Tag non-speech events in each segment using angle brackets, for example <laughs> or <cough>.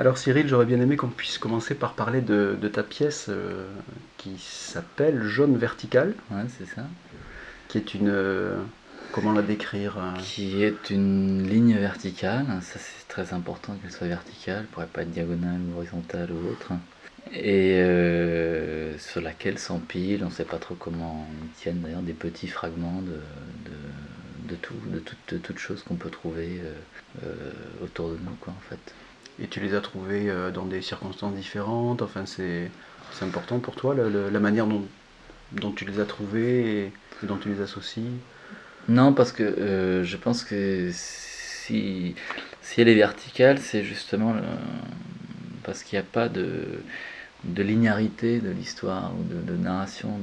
Alors Cyril, j'aurais bien aimé qu'on puisse commencer par parler de, ta pièce euh, qui s'appelle Jaune vertical. Ouais, c'est ça. Qui est une... Euh, comment la décrire euh? Qui est une ligne verticale. Ça c'est très important qu'elle soit verticale, elle pourrait pas être diagonale ou horizontale ou autre. Et sur laquelle s'empilent, on ne sait pas trop comment ils tiennent d'ailleurs, des petits fragments de, de, tout, de toutes choses qu'on peut trouver autour de nous, quoi, en fait. Et tu les as trouvés euh, dans des circonstances différentes. Enfin, c'est important pour toi la manière dont, tu les as trouvés et, dont tu les associes? Non, parce que euh, je pense que si, si elle est verticale, c'est justement parce qu'il n'y a pas de, linéarité de l'histoire ou de, narration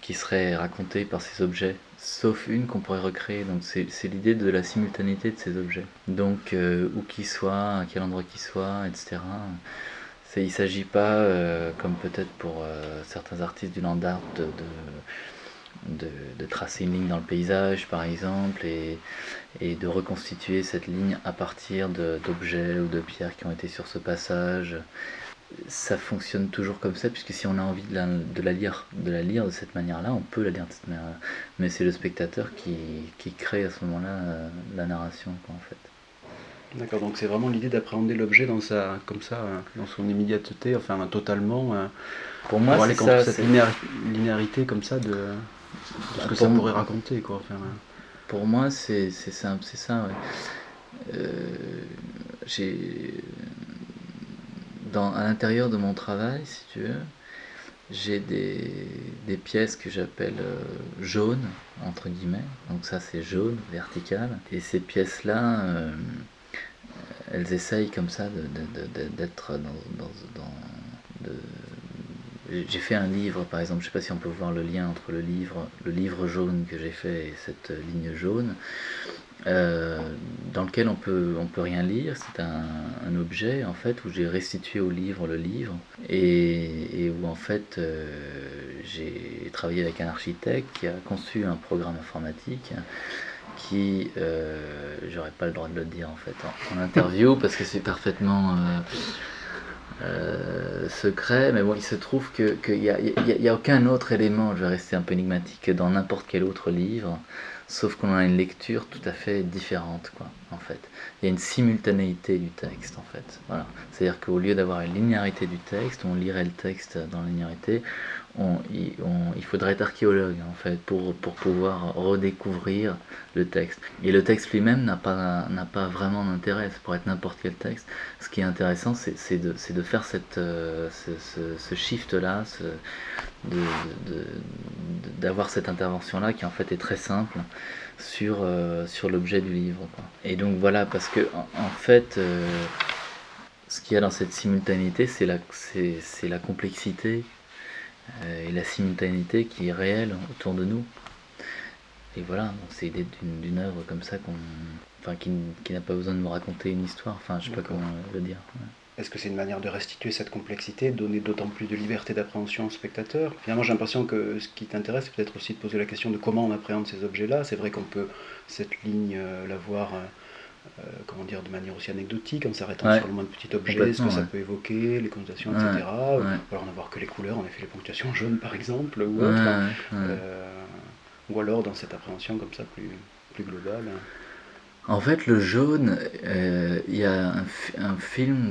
qui serait racontée par ces objets sauf une qu'on pourrait recréer. Donc c'est l'idée de la simultanéité de ces objets. Donc euh, où qu'ils soient, à quel endroit qu'ils soient, etc. Il ne s'agit pas, euh, comme peut-être pour euh, certains artistes du land art, de, de, de, tracer une ligne dans le paysage, par exemple, et, et de reconstituer cette ligne à partir d'objets ou de pierres qui ont été sur ce passage ça fonctionne toujours comme ça, puisque si on a envie de la, de la lire, de la lire de cette manière-là, on peut la lire de cette manière-là. Mais c'est le spectateur qui, qui, crée à ce moment-là euh, la narration, quoi, en fait. D'accord, donc c'est vraiment l'idée d'appréhender l'objet dans sa, comme ça, euh, dans son immédiateté, enfin totalement. Euh, pour moi, c'est ça. Cette linéarité comme ça de, ce que ça pourrait raconter, quoi. Enfin, pour moi, c'est simple, c'est ça. Ouais. j'ai à l'intérieur de mon travail, si tu veux, j'ai des, pièces que j'appelle euh, jaunes, entre guillemets. Donc ça c'est jaune, vertical. Et ces pièces-là, euh, elles essayent comme ça d'être dans... dans, j'ai fait un livre, par exemple, je ne sais pas si on peut voir le lien entre le livre, le livre jaune que j'ai fait et cette ligne jaune. Euh, dans lequel on peut, on peut rien lire. C'est un, objet en fait où j'ai restitué au livre le livre et, où en fait euh, j'ai travaillé avec un architecte qui a conçu un programme informatique qui, euh, j'aurais pas le droit de le dire en fait en, interview parce que c'est parfaitement secret, mais bon, il se trouve qu'il n'y a, y a, aucun autre élément, je vais rester un peu énigmatique, dans n'importe quel autre livre sauf qu'on a une lecture tout à fait différente, quoi, en fait. Il y a une simultanéité du texte, en fait. Voilà. C'est-à-dire qu'au lieu d'avoir une linéarité du texte, on lirait le texte dans la linéarité, on, il faudrait être archéologue, en fait, pour, pour pouvoir redécouvrir le texte. Et le texte lui-même n'a pas, pas vraiment d'intérêt, pour être n'importe quel texte. Ce qui est intéressant, c'est, de, de, faire cette, euh, ce, shift-là, d'avoir cette intervention-là qui en fait est très simple sur, euh, sur l'objet du livre. Et donc voilà, parce que en, fait, euh, ce qu'il y a dans cette simultanéité, c'est la, c'est, la complexité et la simultanéité qui est réelle autour de nous. Et voilà, donc c'est l'idée d'une, œuvre comme ça qu'on, enfin, qui, qui n'a pas besoin de me raconter une histoire, enfin je sais pas comment le dire. Est-ce que c'est une manière de restituer cette complexité, donner d'autant plus de liberté d'appréhension au spectateur? Finalement, j'ai l'impression que ce qui t'intéresse, c'est peut-être aussi de poser la question de comment on appréhende ces objets-là. C'est vrai qu'on peut, cette ligne, euh, la voir, euh, euh, comment dire, de manière aussi anecdotique, en s'arrêtant sur le moins de petits objets, ce que ça peut évoquer, les connotations, etc. Ou alors n'avoir que les couleurs, en effet, les ponctuations jaunes, par exemple, ou autre. ou alors dans cette appréhension comme ça plus, plus globale. En fait, le jaune, euh, il y a un, film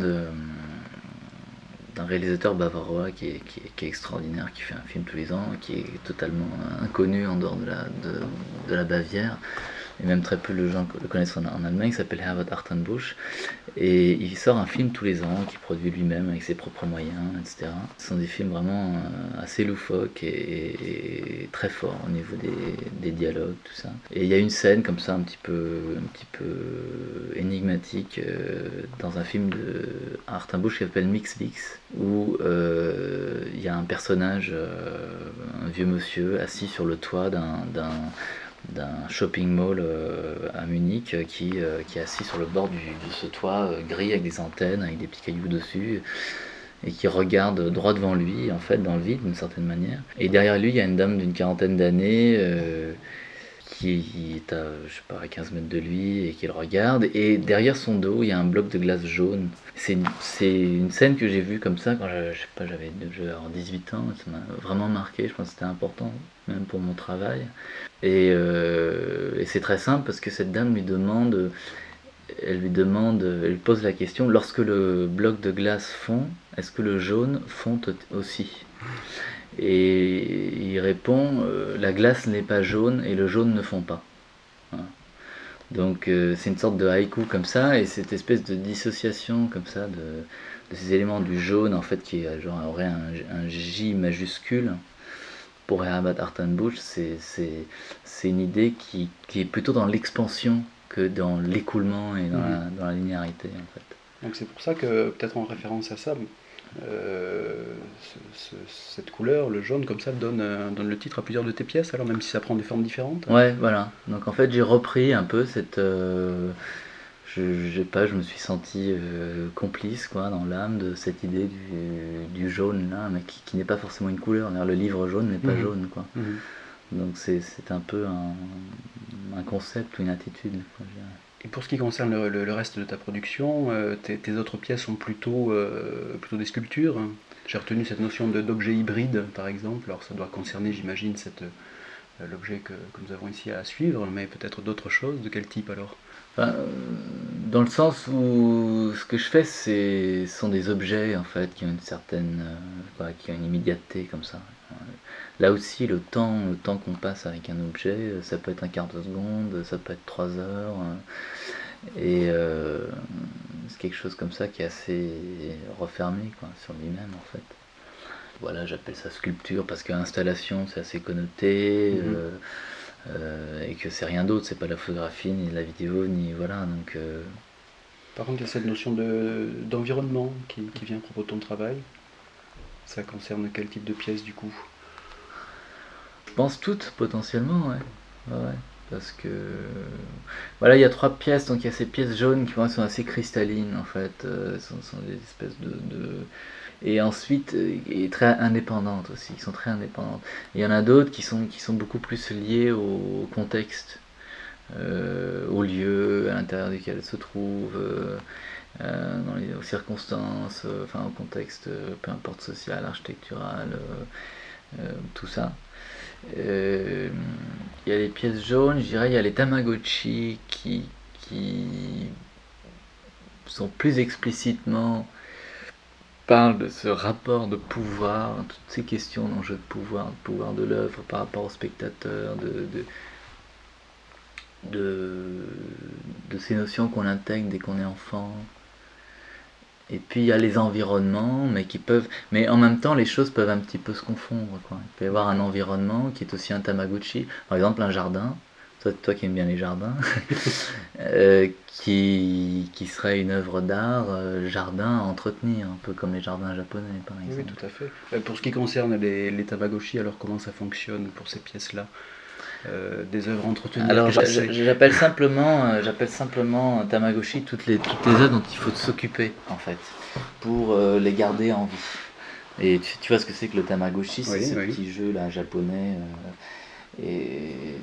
d'un réalisateur bavarois qui est, extraordinaire, qui fait un film tous les ans, qui est totalement inconnu en dehors de la, de la Bavière et même très peu de gens le connaissent en, Allemagne, qui s'appelle Herbert Artenbusch. Et il sort un film tous les ans, qu'il produit lui-même avec ses propres moyens, etc. Ce sont des films vraiment euh, assez loufoques et, très forts au niveau des, dialogues, tout ça. Et il y a une scène comme ça, un petit peu, un petit peu énigmatique, euh, dans un film de qui s'appelle Mix Mix, où euh, il y a un personnage, un vieux monsieur, assis sur le toit d'un d'un shopping mall euh, à Munich euh, qui, euh, qui, est assis sur le bord de ce toit gris avec des antennes, avec des petits cailloux dessus et qui regarde droit devant lui, en fait, dans le vide d'une certaine manière. Et derrière lui, il y a une dame d'une quarantaine d'années qui est à, je sais pas, à 15 mètres de lui et qui le regarde. Et derrière son dos, il y a un bloc de glace jaune. C'est une, scène que j'ai vue comme ça quand j'avais 18 ans. Ça m'a vraiment marqué. Je pense que c'était important, même pour mon travail. Et, euh, et c'est très simple parce que cette dame lui demande elle lui demande, elle pose la question lorsque le bloc de glace fond, est-ce que le jaune fond aussi? Et il répond euh, la glace n'est pas jaune et le jaune ne fond pas. Donc euh, c'est une sorte de haïku comme ça et cette espèce de dissociation comme ça de, ces éléments du jaune en fait qui genre, aurait un, J majuscule pour Herbert Hartenbusch, c'est une idée qui, qui est plutôt dans l'expansion que dans l'écoulement et dans, la, dans, la, linéarité en fait. Donc c'est pour ça que peut-être en référence à ça, euh, cette couleur, le jaune comme ça, donne, euh, donne le titre à plusieurs de tes pièces, alors même si ça prend des formes différentes. Ouais, voilà. Donc en fait j'ai repris un peu cette... Euh, je, je, pas, je me suis senti complice quoi, dans l'âme de cette idée du, du jaune là, mais qui, qui n'est pas forcément une couleur. Le livre jaune n'est pas mhm. jaune. Quoi. Mhm. Donc c'est un peu un, un, concept ou une attitude. Et pour ce qui concerne le, reste de ta production, euh, tes, autres pièces sont plutôt, euh, plutôt des sculptures. J'ai retenu cette notion d'objet hybride, par exemple. Alors ça doit concerner, j'imagine, euh, l'objet que, que, nous avons ici à suivre, mais peut-être d'autres choses. De quel type alors? Enfin, Dans le sens où ce que je fais, ce sont des objets en fait qui ont une certaine, qui ont une immédiateté comme ça. Là aussi, le temps, le temps qu'on passe avec un objet, euh, ça peut être un quart de seconde, ça peut être trois heures. Euh, et euh, c'est quelque chose comme ça qui est assez refermé quoi, sur lui-même en fait. Voilà, j'appelle ça sculpture parce qu'installation c'est assez connoté mhm. et que c'est rien d'autre, c'est pas la photographie ni la vidéo ni voilà donc. Par contre, il y a cette notion d'environnement qui, qui vient à propos de ton travail. Ça concerne quel type de pièce du coup? Toutes potentiellement, ouais. Parce que voilà, il y a trois pièces, donc il y a ces pièces jaunes qui sont assez cristallines en fait, euh, sont, sont, des espèces de, de... et ensuite euh, et très indépendantes aussi, qui sont très indépendantes. il y en a d'autres qui sont qui sont beaucoup plus liées au, contexte, euh, au lieu à l'intérieur duquel elles se trouvent. dans les, aux circonstances, enfin au contexte, peu importe social, architectural, tout ça. Euh, il y a les pièces jaunes, je dirais, il y a les Tamagotchi qui, qui sont plus explicitement parlent de ce rapport de pouvoir, toutes ces questions d'enjeu de pouvoir, de pouvoir de l'œuvre par rapport au spectateur, de, de, de ces notions qu'on intègre dès qu'on est enfant, et puis il y a les environnements, mais qui peuvent. Mais en même temps, les choses peuvent un petit peu se confondre. Quoi. Il peut y avoir un environnement qui est aussi un Tamagotchi. Par exemple, un jardin. Toi, toi qui aimes bien les jardins, <laughs> euh, qui, qui, serait une œuvre d'art, euh, jardin à entretenir, un peu comme les jardins japonais par exemple. Oui, tout à fait. Euh, pour ce qui concerne les, les Tamagotchi, alors comment ça fonctionne pour ces pièces-là? Euh, des œuvres entretenues Alors j'appelle simplement, euh, j'appelle simplement Tamagotchi toutes les, toutes les œuvres dont il faut s'occuper en fait pour euh, les garder en vie. Et tu, vois ce que c'est que le Tamagotchi, c'est ce petit jeu là japonais et...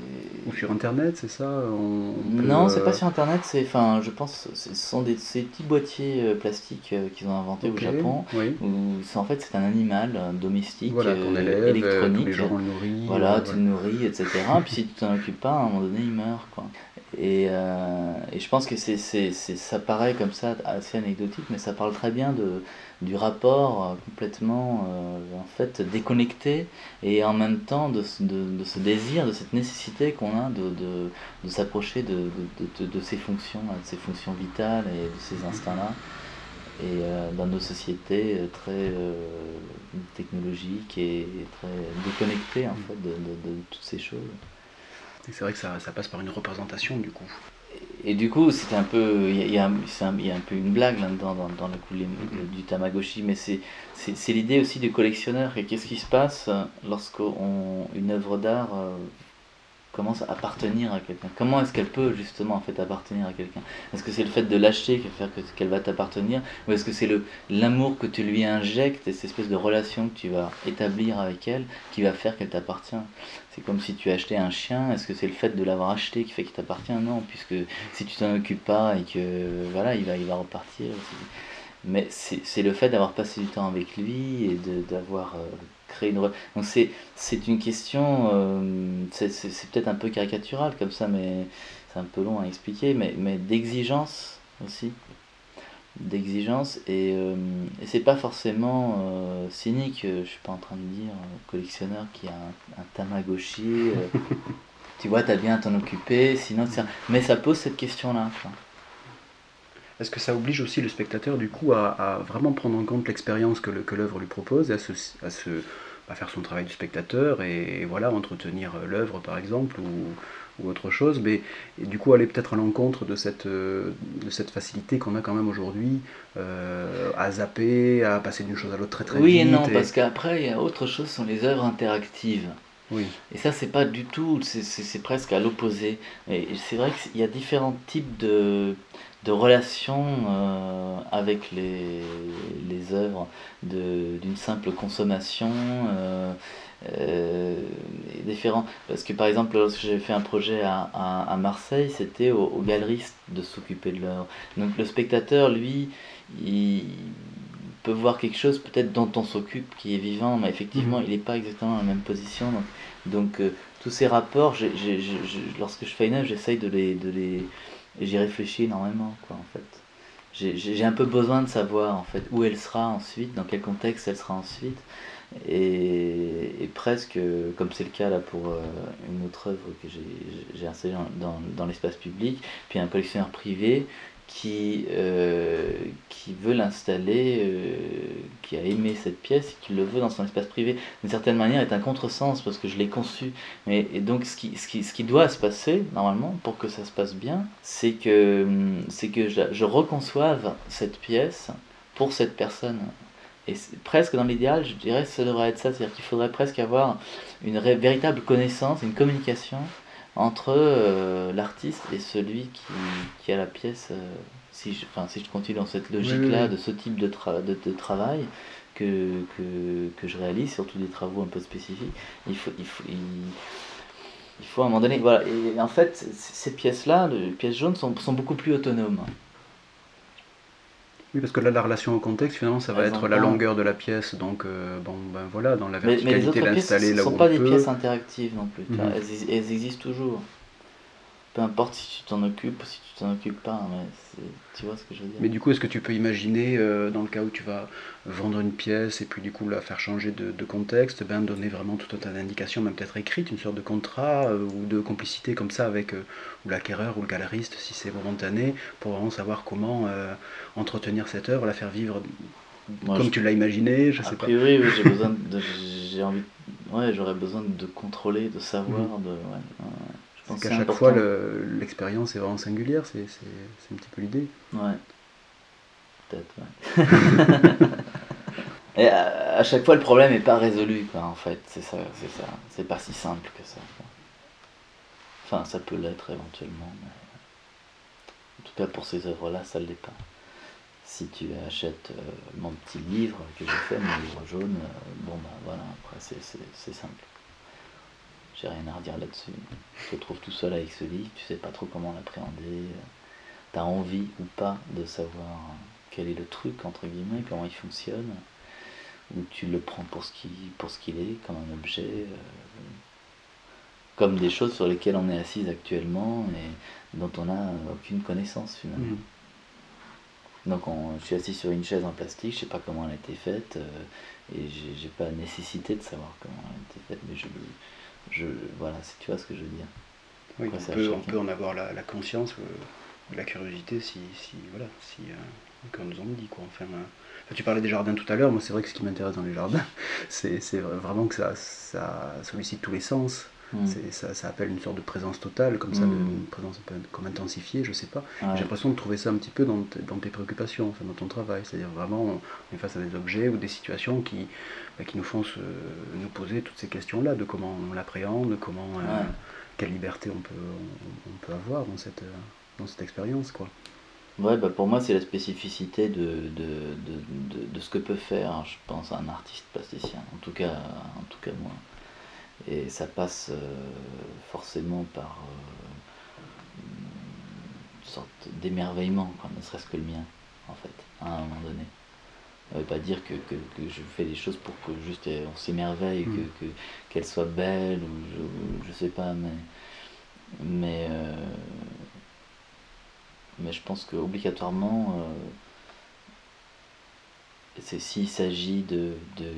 Ou sur internet, c'est ça Non, c'est pas sur internet, c'est, enfin, je pense, ce sont des, ces petits boîtiers euh, plastiques euh, qu'ils ont inventés au Japon, où c'est en fait c'est un animal euh, domestique, électronique. voilà, tu le nourris, etc. Puis si tu t'en occupes pas, à un moment donné, il meurt, quoi. Et, et je pense que c'est, c'est, ça paraît comme ça assez anecdotique, mais ça parle très bien de, du rapport euh, complètement euh, en fait déconnecté et en même temps de, de, ce désir, de cette nécessité qu'on a de, de s'approcher de, de, ces fonctions, de ces fonctions vitales et de ces instincts-là. Et euh, dans nos sociétés très technologiques et, très déconnectées en fait de, toutes ces choses. C'est vrai que ça, passe par une représentation du coup et du coup, c'était un peu, il y, a, un peu une blague là-dedans dans, le coup du Tamagotchi, mais c'est, c'est, l'idée aussi du collectionneur. Et qu'est-ce qui se passe lorsqu'une œuvre d'art euh, commence à appartenir à quelqu'un. Comment est-ce qu'elle peut justement en fait appartenir à quelqu'un? Est-ce que c'est le fait de l'acheter qui va faire qu'elle va t'appartenir? Ou est-ce que c'est l'amour que tu lui injectes et cette espèce de relation que tu vas établir avec elle qui va faire qu'elle t'appartient? C'est comme si tu achetais un chien, est-ce que c'est le fait de l'avoir acheté qui fait qu'il t'appartient? Non, puisque si tu t'en occupes pas et que voilà, il va, il va repartir. Mais c'est le fait d'avoir passé du temps avec lui et d'avoir euh, créé une... Donc c'est une question, euh, c'est peut-être un peu caricatural comme ça, mais c'est un peu long à expliquer, mais, mais d'exigence aussi. D'exigence, et, euh, et c'est pas forcément cynique, je suis pas en train de dire collectionneur qui a un, un Tamagotchi, <laughs> tu vois, t'as bien à t'en occuper, sinon... Mais ça pose cette question-là. Est-ce que ça oblige aussi le spectateur du coup à, vraiment prendre en compte l'expérience que l'œuvre lui propose et à, se, à, se, à, faire son travail du spectateur et, voilà entretenir l'œuvre par exemple ou, ou, autre chose, mais du coup aller peut-être à l'encontre de cette, de cette facilité qu'on a quand même aujourd'hui euh, à zapper, à passer d'une chose à l'autre très très vite. Oui et non, parce qu'après il y a autre chose, sont les œuvres interactives. Et ça, c'est pas du tout, c'est presque à l'opposé. C'est vrai qu'il y a différents types de, de relations euh, avec les, les œuvres d'une simple consommation euh, euh, différent parce que par exemple lorsque j'ai fait un projet à, à, Marseille c'était aux, galeristes de s'occuper de l'œuvre. Donc le spectateur lui il peut voir quelque chose peut-être dont on s'occupe qui est vivant mais effectivement mmh. il n'est pas exactement dans la même position donc, donc tous ces rapports lorsque je fais une œuvre j'essaye de les, de les j'y réfléchis énormément, quoi, en fait. J'ai un peu besoin de savoir, en fait, où elle sera ensuite, dans quel contexte elle sera ensuite. Et, presque, comme c'est le cas là pour euh, une autre œuvre que j'ai installée dans, dans l'espace public, puis un collectionneur privé qui, euh, qui veut l'installer, euh, qui a aimé cette pièce et qui le veut dans son espace privé, d'une certaine manière est un contresens parce que je l'ai conçu. Mais, et donc ce qui, ce, qui, ce qui doit se passer, normalement, pour que ça se passe bien, c'est que, c'est que je, je reconçoive cette pièce pour cette personne. Et presque dans l'idéal, je dirais, ça devrait être ça, c'est-à-dire qu'il faudrait presque avoir une véritable connaissance, une communication entre euh, l'artiste et celui qui, qui, a la pièce. Euh, si, je, enfin, si je continue dans cette logique-là, de ce type de, de, de travail que, que, que, je réalise, surtout des travaux un peu spécifiques, il faut, il faut, il, faut à un moment donné. Voilà. Et en fait, ces pièces-là, les pièces jaunes, sont, sont beaucoup plus autonomes. Oui, parce que là, la relation au contexte, finalement, ça va être la longueur de la pièce. Donc, euh, bon, ben voilà, dans la verticalité, l'installer là où on peut. Ce ne sont pas des pièces interactives non plus. Mhm. Elles, elles, existent toujours. Peu importe si tu t'en occupes ou si tu t'en occupes pas, mais tu vois ce que je veux dire. Mais du coup, est-ce que tu peux imaginer, euh, dans le cas où tu vas vendre une pièce et puis du coup la faire changer de, contexte, ben, donner vraiment tout un tas d'indications, même peut-être écrites, une sorte de contrat euh, ou de complicité comme ça avec euh, l'acquéreur ou le galeriste, si c'est momentané, pour vraiment savoir comment entretenir cette œuvre, la faire vivre comme tu l'as imaginé, je sais pas. A priori, oui, j'ai <laughs> besoin de, j'ai envie, ouais, j'aurais besoin de contrôler, de savoir, mhm. de, ouais, donc à chaque fois, l'expérience est vraiment singulière, c'est un petit peu l'idée. Ouais. Peut-être, ouais. <laughs> Et à, chaque fois, le problème n'est pas résolu, quoi, en fait. C'est ça, c'est ça. C'est pas si simple que ça. Enfin, ça peut l'être éventuellement, mais... En tout cas, pour ces œuvres-là, ça ne l'est pas. Si tu achètes euh, mon petit livre que j'ai fait, mon livre jaune, euh, bon, bah voilà, après, c'est simple. J'ai rien à redire là-dessus. Tu te trouves tout seul avec ce livre, tu sais pas trop comment l'appréhender. Tu as envie ou pas de savoir quel est le truc, entre guillemets, comment il fonctionne. Ou tu le prends pour ce qu'il est, comme un objet. Euh, comme des choses sur lesquelles on est assise actuellement et dont on n'a aucune connaissance finalement. Mmh. Donc je suis assis sur une chaise en plastique, je sais pas comment elle a été faite, euh, et j'ai pas nécessité de savoir comment elle a été faite, mais je, je, voilà, tu vois ce que je veux dire. Oui, on, peut, on peut, en avoir la, conscience, la curiosité, si, si voilà, si euh, nous en dit quoi. Enfin, euh, tu parlais des jardins tout à l'heure. Moi, c'est vrai que ce qui m'intéresse dans les jardins, <laughs> c'est vraiment que ça, ça sollicite tous les sens. Mm. Ça, ça, appelle une sorte de présence totale, comme ça, mm. une présence un peu comme intensifiée, je sais pas. J'ai l'impression de trouver ça un petit peu dans, dans tes préoccupations, enfin, dans ton travail. C'est-à-dire vraiment, on est face à des objets ou des situations qui, bah, qui nous font se, nous poser toutes ces questions-là, de comment on l'appréhende, comment, euh, quelle liberté on peut, on, peut avoir dans cette, dans cette expérience. quoi. Ouais, bah pour moi, c'est la spécificité de, de, de, ce que peut faire, je pense, un artiste plasticien, en tout cas, en tout cas moi. Et ça passe euh, forcément par euh, une sorte d'émerveillement, ne serait-ce que le mien, en fait, à un moment donné. Ça veut pas dire que, que, je fais des choses pour que juste euh, on s'émerveille, que, mm. que, qu'elle soit belle, ou je, je sais pas, mais. Mais, mais je pense qu'obligatoirement, c'est s'il s'agit de, de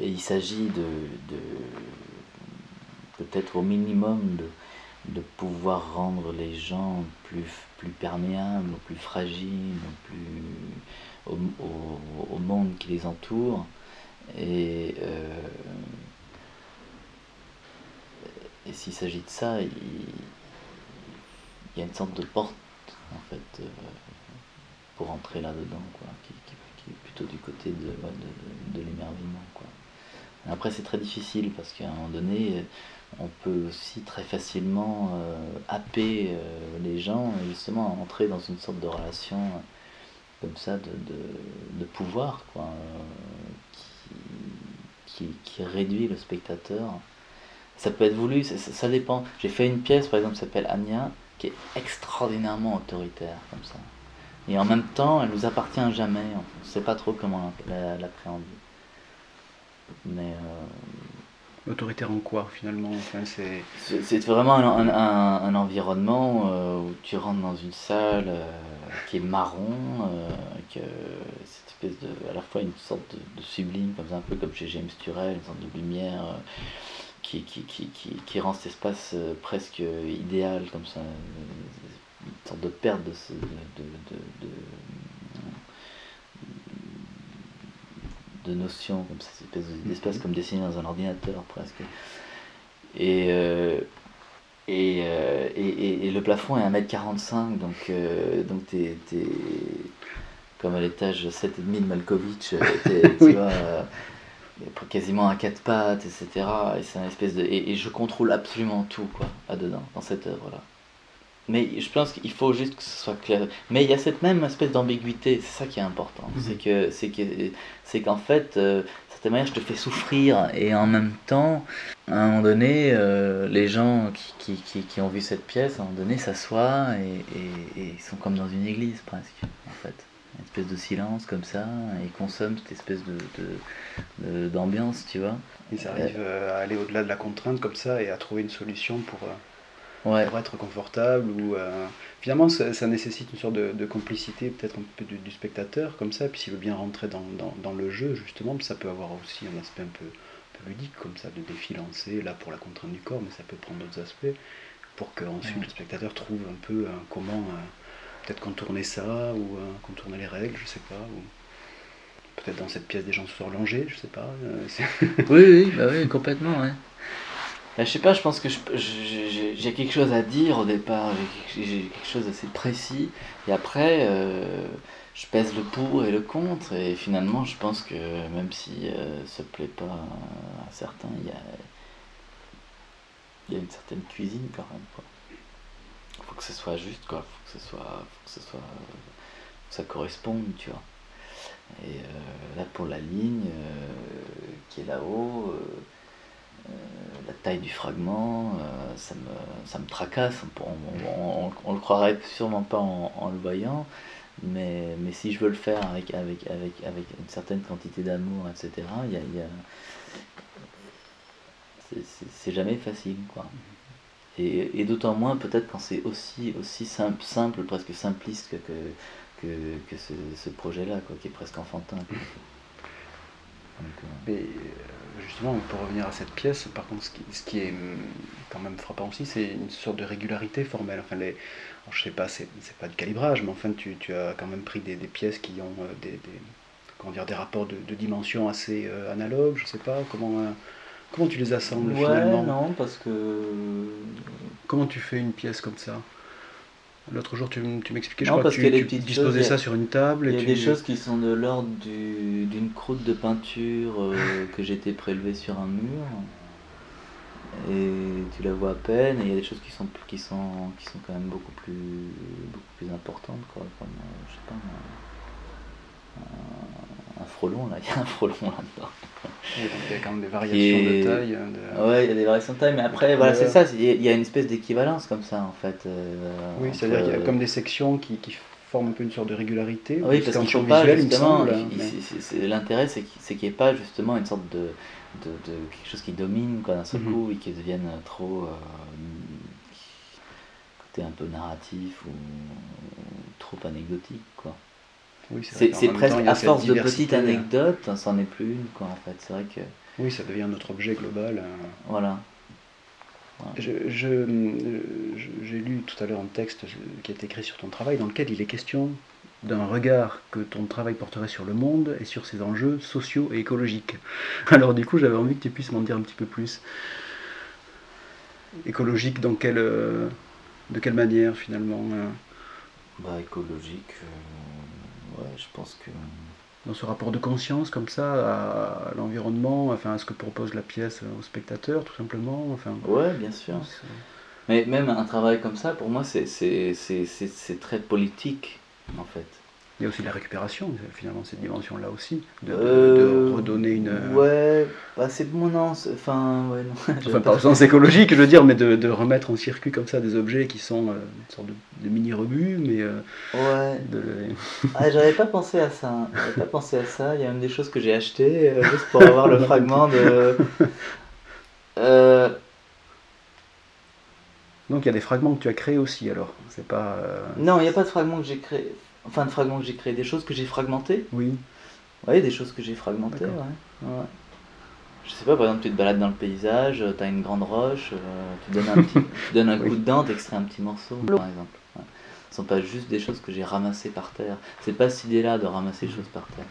et il s'agit de, de peut-être au minimum de, de, pouvoir rendre les gens plus, plus perméables, plus fragiles, plus au, monde qui les entoure. Et, euh, et s'il s'agit de ça, il, y a une sorte de porte en fait euh, pour entrer là-dedans, quoi, qui, qui, est plutôt du côté de, de, de l'émerveillement. Quoi. Après, c'est très difficile parce qu'à un moment donné, on peut aussi très facilement euh, happer euh, les gens et justement entrer dans une sorte de relation euh, comme ça de, de, pouvoir quoi, qui, qui, réduit le spectateur. Ça peut être voulu, ça, dépend. J'ai fait une pièce par exemple qui s'appelle Anya qui est extraordinairement autoritaire comme ça. Et en même temps, elle nous appartient jamais. On ne sait pas trop comment l'appréhender. Mais. Euh, Autoritaire en quoi finalement c'est... c'est vraiment un, un, un, environnement euh, où tu rentres dans une salle euh, qui est marron, avec cette espèce de. à la fois une sorte de, sublime, comme ça, un peu comme chez James Turrell, une sorte de lumière. Qui, qui, qui, qui, rend cet espace presque idéal, comme ça, une sorte de perte de, de, de de notions, comme ça, espèce d'espace mhm. comme dessiné dans un ordinateur presque. Et, euh, euh, et, et, et, le plafond est 1m45, donc, euh, donc t'es, comme à l'étage 7,5 de Malkovich, <laughs> tu vois, quasiment à quatre pattes, etc. Et c'est un espèce de. Et, je contrôle absolument tout, quoi, là-dedans, dans cette œuvre-là. Mais je pense qu'il faut juste que ce soit clair. Mais il y a cette même espèce d'ambiguïté, c'est ça qui est important. Mhm. C'est que c'est que c'est qu'en fait, euh, cette manière, je te fais souffrir et en même temps, à un moment donné, euh, les gens qui, qui, qui, ont vu cette pièce, à un moment donné, s'assoient et, et, ils sont comme dans une église presque, en fait. Une espèce de silence comme ça, et consomment cette espèce de, d'ambiance, tu vois. Ils arrivent euh, à aller au-delà de la contrainte comme ça et à trouver une solution pour pour être confortable. Ou, euh, finalement, ça, nécessite une sorte de, complicité, peut-être un peu du, spectateur, comme ça. Puis s'il veut bien rentrer dans, dans, dans, le jeu, justement, ça peut avoir aussi un aspect un peu, ludique, comme ça, de défi lancé, là pour la contrainte du corps, mais ça peut prendre d'autres aspects, pour que ensuite le spectateur trouve un peu euh, comment euh, peut-être contourner ça, ou contourner les règles, je sais pas. Ou peut-être dans cette pièce des gens se sont rallongés, je sais pas. oui, oui, bah oui, complètement, ouais. <laughs> Bah, je sais pas, je pense que j'ai quelque chose à dire au départ, j'ai quelque chose d'assez précis, et après, euh, je pèse le pour et le contre, et finalement, je pense que même si euh, ça plaît pas à certains, il y a, y a une certaine cuisine quand même. Quoi. Faut que ce soit juste, quoi. Faut que ce soit, faut que ce soit, ça corresponde, tu vois. Et euh, là, pour la ligne qui est là-haut euh, la taille du fragment, euh, ça, me, ça me tracasse. On, on, le croirait sûrement pas en, le voyant, mais, mais si je veux le faire avec, avec, avec, avec une certaine quantité d'amour, etc., y a, c'est jamais facile. quoi. Et, d'autant moins peut-être quand c'est aussi, aussi simple, presque simpliste que, que, que, ce, projet-là, qui est presque enfantin. Mais justement, pour revenir à cette pièce, par contre, ce qui, est hum, quand même frappant aussi, c'est une sorte de régularité formelle. Enfin, les, je sais pas, c'est pas du calibrage, mais enfin, tu, as quand même pris des, pièces qui ont euh, des, comment dire, des rapports de, dimension assez euh, analogues, je sais pas, comment, euh, comment tu les assembles ouais, finalement? non, parce que... Comment tu fais une pièce comme ça? L'autre jour, tu, tu m'expliquais, je crois que tu, disposais ça sur une table. Il y a des choses qui sont de l'ordre d'une croûte de peinture euh, <laughs> que j'étais prélevé sur un mur. et tu la vois à peine, et il y a des choses qui sont, qui sont, qui sont quand même beaucoup plus, beaucoup plus importantes, quoi, comme, euh, je sais pas, un frelon, là, il y a un frelon là-dedans. il y a quand même des variations de taille. De... Ouais, il y a des variations de taille, mais après, voilà, c'est ça, il y a une espèce d'équivalence comme ça, en fait. Euh, oui, c'est-à-dire qu'il y a comme des sections qui, qui forment un peu une sorte de régularité. Oui, parce qu'il faut pas, justement, l'intérêt, c'est qu'il n'y ait pas, justement, une sorte de de, quelque chose qui domine d'un seul mhm. coup et qui devienne trop euh, côté un peu narratif ou, trop anecdotique quoi oui, c'est presque à force de petites hein. anecdotes c'en est plus une quoi en fait c'est vrai que oui ça devient notre objet global hein. voilà j'ai je, lu tout à l'heure un texte qui est écrit sur ton travail dans lequel il est question d'un regard que ton travail porterait sur le monde et sur ses enjeux sociaux et écologiques. <laughs> Alors du coup, j'avais envie que tu puisses m'en dire un petit peu plus. Écologique dans quelle, euh, de quelle manière finalement Bah écologique, euh, ouais, je pense que... Dans ce rapport de conscience comme ça à l'environnement, enfin à ce que propose la pièce au spectateur tout simplement. Enfin, ouais, bien sûr. Mais même un travail comme ça, pour moi, c'est très politique en fait. Il y a aussi la récupération, finalement, cette dimension-là aussi, de, euh, redonner une. Ouais, bah c'est bon, non, enfin, ouais, non. <laughs> enfin, pas au sens écologique, je veux dire, mais de, remettre en circuit comme ça des objets qui sont euh, une sorte de, mini-rebut, mais. Euh, ouais. ah, j'avais pas pensé à ça, j'avais pas pensé à ça, il y a même des choses que j'ai achetées juste pour avoir le <laughs> fragment de. <laughs> Donc il y a des fragments que tu as créés aussi alors C'est pas. Non, il n'y a pas de fragments que j'ai créés. Enfin, de fragments que j'ai créés, des choses que j'ai fragmentées. Oui. Oui, des choses que j'ai fragmentées, ouais. ouais. Je sais pas, par exemple, tu te balades dans le paysage, tu as une grande roche, euh, tu donnes un, petit, <laughs> tu donnes un coup de dent, tu extrais un petit morceau, par exemple. Ouais. Ce sont pas juste des choses que j'ai ramassées par terre. C'est pas cette idée-là de ramasser des choses par terre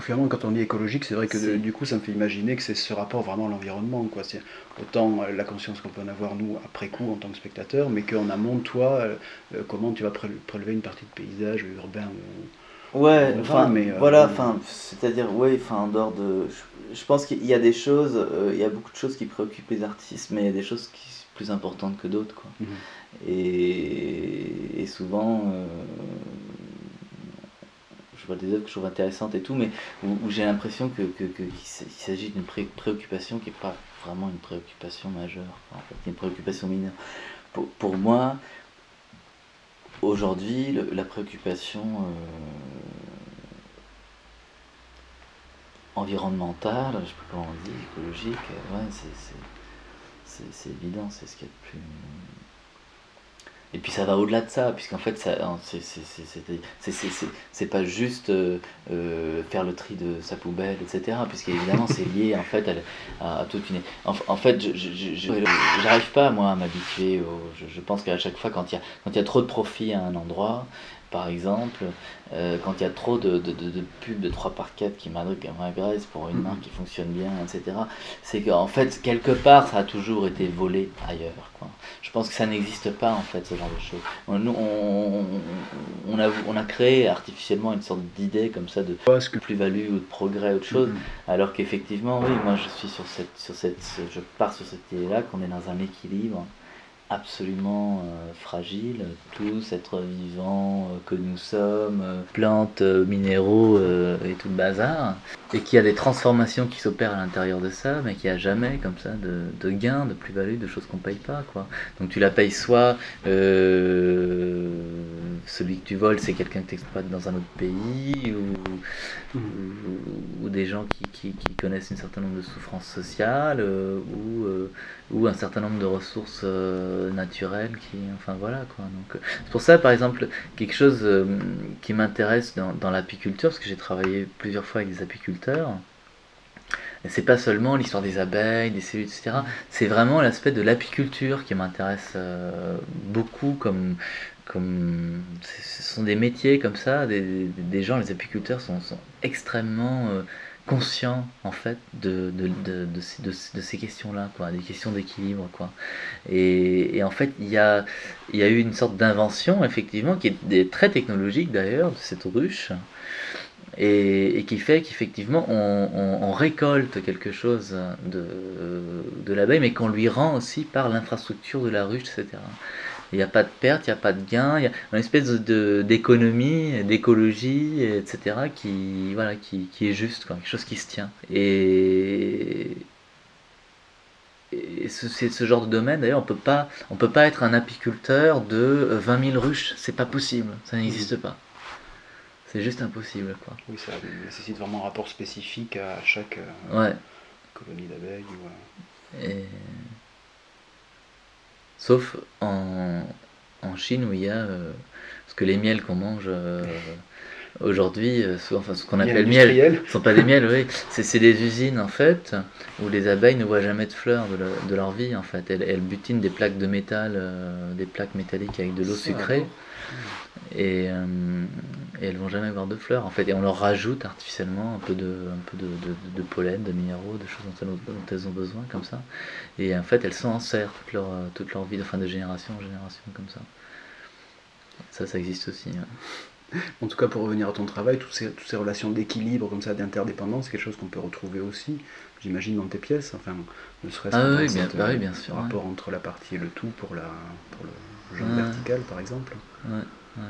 finalement, quand on dit écologique, c'est vrai que du coup, ça me fait imaginer que c'est ce rapport vraiment à l'environnement. Quoi. C'est autant euh, la conscience qu'on peut en avoir, nous, après coup, en tant que spectateur, mais qu'en amont, toi, euh, euh, comment tu vas prélever une partie de paysage urbain Ouais, enfin, mais, voilà, enfin, c'est-à-dire, ouais, enfin, en dehors de. Je, pense qu'il y a des choses, il y a beaucoup de choses qui préoccupent les artistes, mais il y a des choses qui sont plus importantes que d'autres, quoi. Mhm. et, et, souvent je vois des œuvres que je trouve intéressantes et tout, mais où, j'ai l'impression que, qu'il s'agit d'une préoccupation qui n'est pas vraiment une préoccupation majeure, en fait, une préoccupation mineure. Pour, moi, aujourd'hui, la préoccupation euh, environnementale, je ne sais pas comment on dit, écologique, c'est évident, c'est ce qu'il y a de plus et puis ça va au-delà de ça, puisqu'en fait, c'est pas juste euh, euh, faire le tri de sa poubelle, etc. Puisqu'évidemment, c'est lié en fait à, toute une. En, fait, j'arrive pas moi à m'habituer. Je, pense qu'à chaque fois, quand il y, a, quand il y a trop de profit à un endroit, par exemple, euh, quand il y a trop de, de, de, pubs de 3 par 4 qui m'agressent pour une mm-hmm. marque qui fonctionne bien, etc., c'est qu'en fait, quelque part, ça a toujours été volé ailleurs. Quoi. Je pense que ça n'existe pas, en fait, ce genre de choses. Nous, on, on, a, on a créé artificiellement une sorte d'idée comme ça de plus-value ou de progrès, autre chose, mm-hmm. alors qu'effectivement, oui, moi, je suis sur cette, sur cette, je pars sur cette idée-là, qu'on est dans un équilibre absolument euh, fragile, tous êtres vivants euh, que nous sommes, euh, plantes, minéraux et tout le bazar, et qu'il y a des transformations qui s'opèrent à l'intérieur de ça, mais qu'il n'y a jamais comme ça de, de gains, de plus-value, de choses qu'on paye pas. Quoi. Donc tu la payes soit celui que tu voles, c'est quelqu'un que tu dans un autre pays, ou, des gens qui, connaissent un certain nombre de souffrances sociales, ou, un certain nombre de ressources euh, naturelles qui enfin voilà quoi. Donc euh, c'est pour ça par exemple quelque chose euh, qui m'intéresse dans, dans l'apiculture parce que j'ai travaillé plusieurs fois avec des apiculteurs. C'est pas seulement l'histoire des abeilles, des cellules, etc. C'est vraiment l'aspect de l'apiculture qui m'intéresse beaucoup comme, comme ce sont des métiers comme ça, des, des gens, les apiculteurs sont, sont extrêmement conscient en fait de, de, de, de, ces questions-là, quoi, des questions d'équilibre. quoi. Et, et, en fait, il y a, y a eu une sorte d'invention, effectivement, qui est très technologique d'ailleurs, de cette ruche, et, qui fait qu'effectivement on, récolte quelque chose de, de l'abeille, mais qu'on lui rend aussi par l'infrastructure de la ruche, etc. Il n'y a pas de perte, il n'y a pas de gain, il y a une espèce d'économie, d'écologie, etc. qui, voilà, qui, qui, est juste, quelque chose qui se tient. Et, c'est ce genre de domaine, d'ailleurs, on peut pas, on peut pas être un apiculteur de 20 000 ruches, c'est pas possible, ça n'existe pas. C'est juste impossible, quoi. Oui, ça nécessite vraiment un rapport spécifique à chaque euh, colonie d'abeilles. Ou, Sauf en, Chine où il y a euh, ce que les miels qu'on mange euh, aujourd'hui, euh, enfin, ce qu'on appelle miel, ne sont pas des miels, oui. C'est des usines en fait où les abeilles ne voient jamais de fleurs de, leur vie en fait. Elles, butinent des plaques de métal, des plaques métalliques avec de l'eau sucrée et, euh, et, elles vont jamais avoir de fleurs en fait et on leur rajoute artificiellement un peu de, un peu de, de, pollen, de minéraux, de choses dont elles, ont besoin comme ça et en fait elles sont en serre toute leur, toute leur vie, enfin de génération en génération comme ça. Ça, ça existe aussi. <laughs> En tout cas, pour revenir à ton travail, toutes ces, toutes ces relations d'équilibre, comme ça, d'interdépendance, c'est quelque chose qu'on peut retrouver aussi, j'imagine, dans tes pièces. Enfin, ne serait-ce ah, oui, bien, bah oui, bien sûr, rapport entre la partie et le tout pour, la, pour le genre vertical, par exemple. Ouais, ouais.